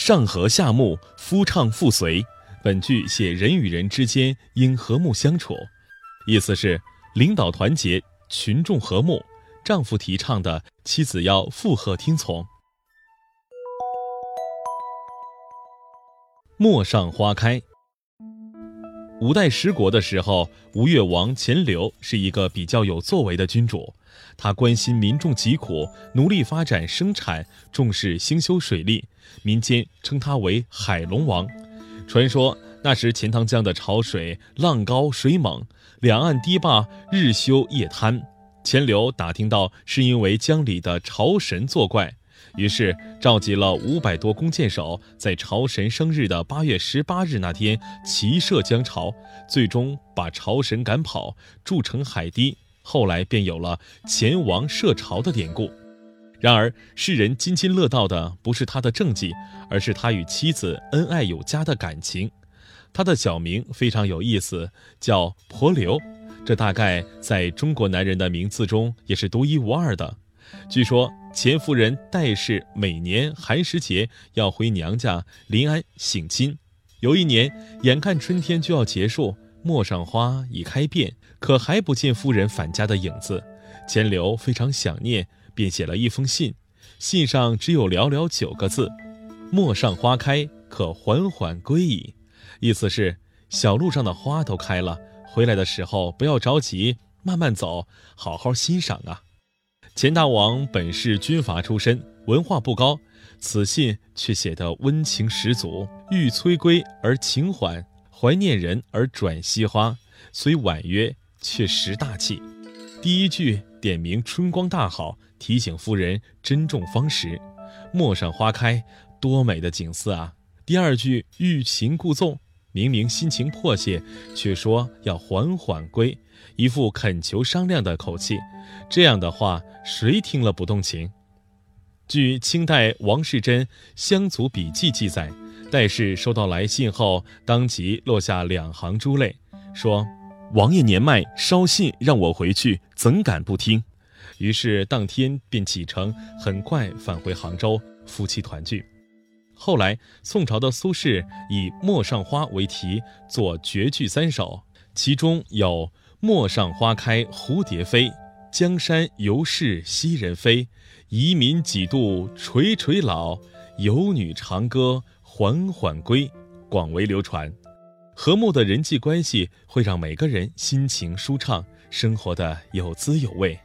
上和下睦，夫唱妇随。本句写人与人之间应和睦相处，意思是领导团结，群众和睦。丈夫提倡的，妻子要附和听从。陌上花开。五代十国的时候，吴越王钱镠是一个比较有作为的君主，他关心民众疾苦，努力发展生产，重视兴修水利，民间称他为海龙王。传说那时钱塘江的潮水浪高水猛，两岸堤坝日修夜瘫。钱镠打听到是因为江里的潮神作怪，于是召集了五百多弓箭手，在朝神生日的八月十八日那天齐射江潮，最终把朝神赶跑，筑成海堤。后来便有了钱王射潮的典故。然而，世人津津乐道的不是他的政绩，而是他与妻子恩爱有加的感情。他的小名非常有意思，叫婆刘，这大概在中国男人的名字中也是独一无二的。据说钱夫人戴氏每年寒食节要回娘家临安省亲，有一年眼看春天就要结束，陌上花已开遍，可还不见夫人返家的影子，钱镠非常想念。便写了一封信，信上只有寥寥九个字：“陌上花开，可缓缓归矣。”意思是小路上的花都开了，回来的时候不要着急，慢慢走，好好欣赏啊。钱大王本是军阀出身，文化不高，此信却写得温情十足，欲催归而情缓，怀念人而转惜花，虽婉约却识大气。第一句点明春光大好。提醒夫人珍重芳时，陌上花开，多美的景色啊！第二句欲擒故纵，明明心情迫切，却说要缓缓归，一副恳求商量的口气。这样的话，谁听了不动情？据清代王世贞《乡族笔记》记载，戴氏收到来信后，当即落下两行珠泪，说：“王爷年迈，捎信让我回去，怎敢不听？”于是当天便启程，很快返回杭州，夫妻团聚。后来宋朝的苏轼以《陌上花》为题作绝句三首，其中有“陌上花开蝴蝶飞，江山犹是昔人飞。遗民几度垂垂老，游女长歌缓缓归”，广为流传。和睦的人际关系会让每个人心情舒畅，生活的有滋有味。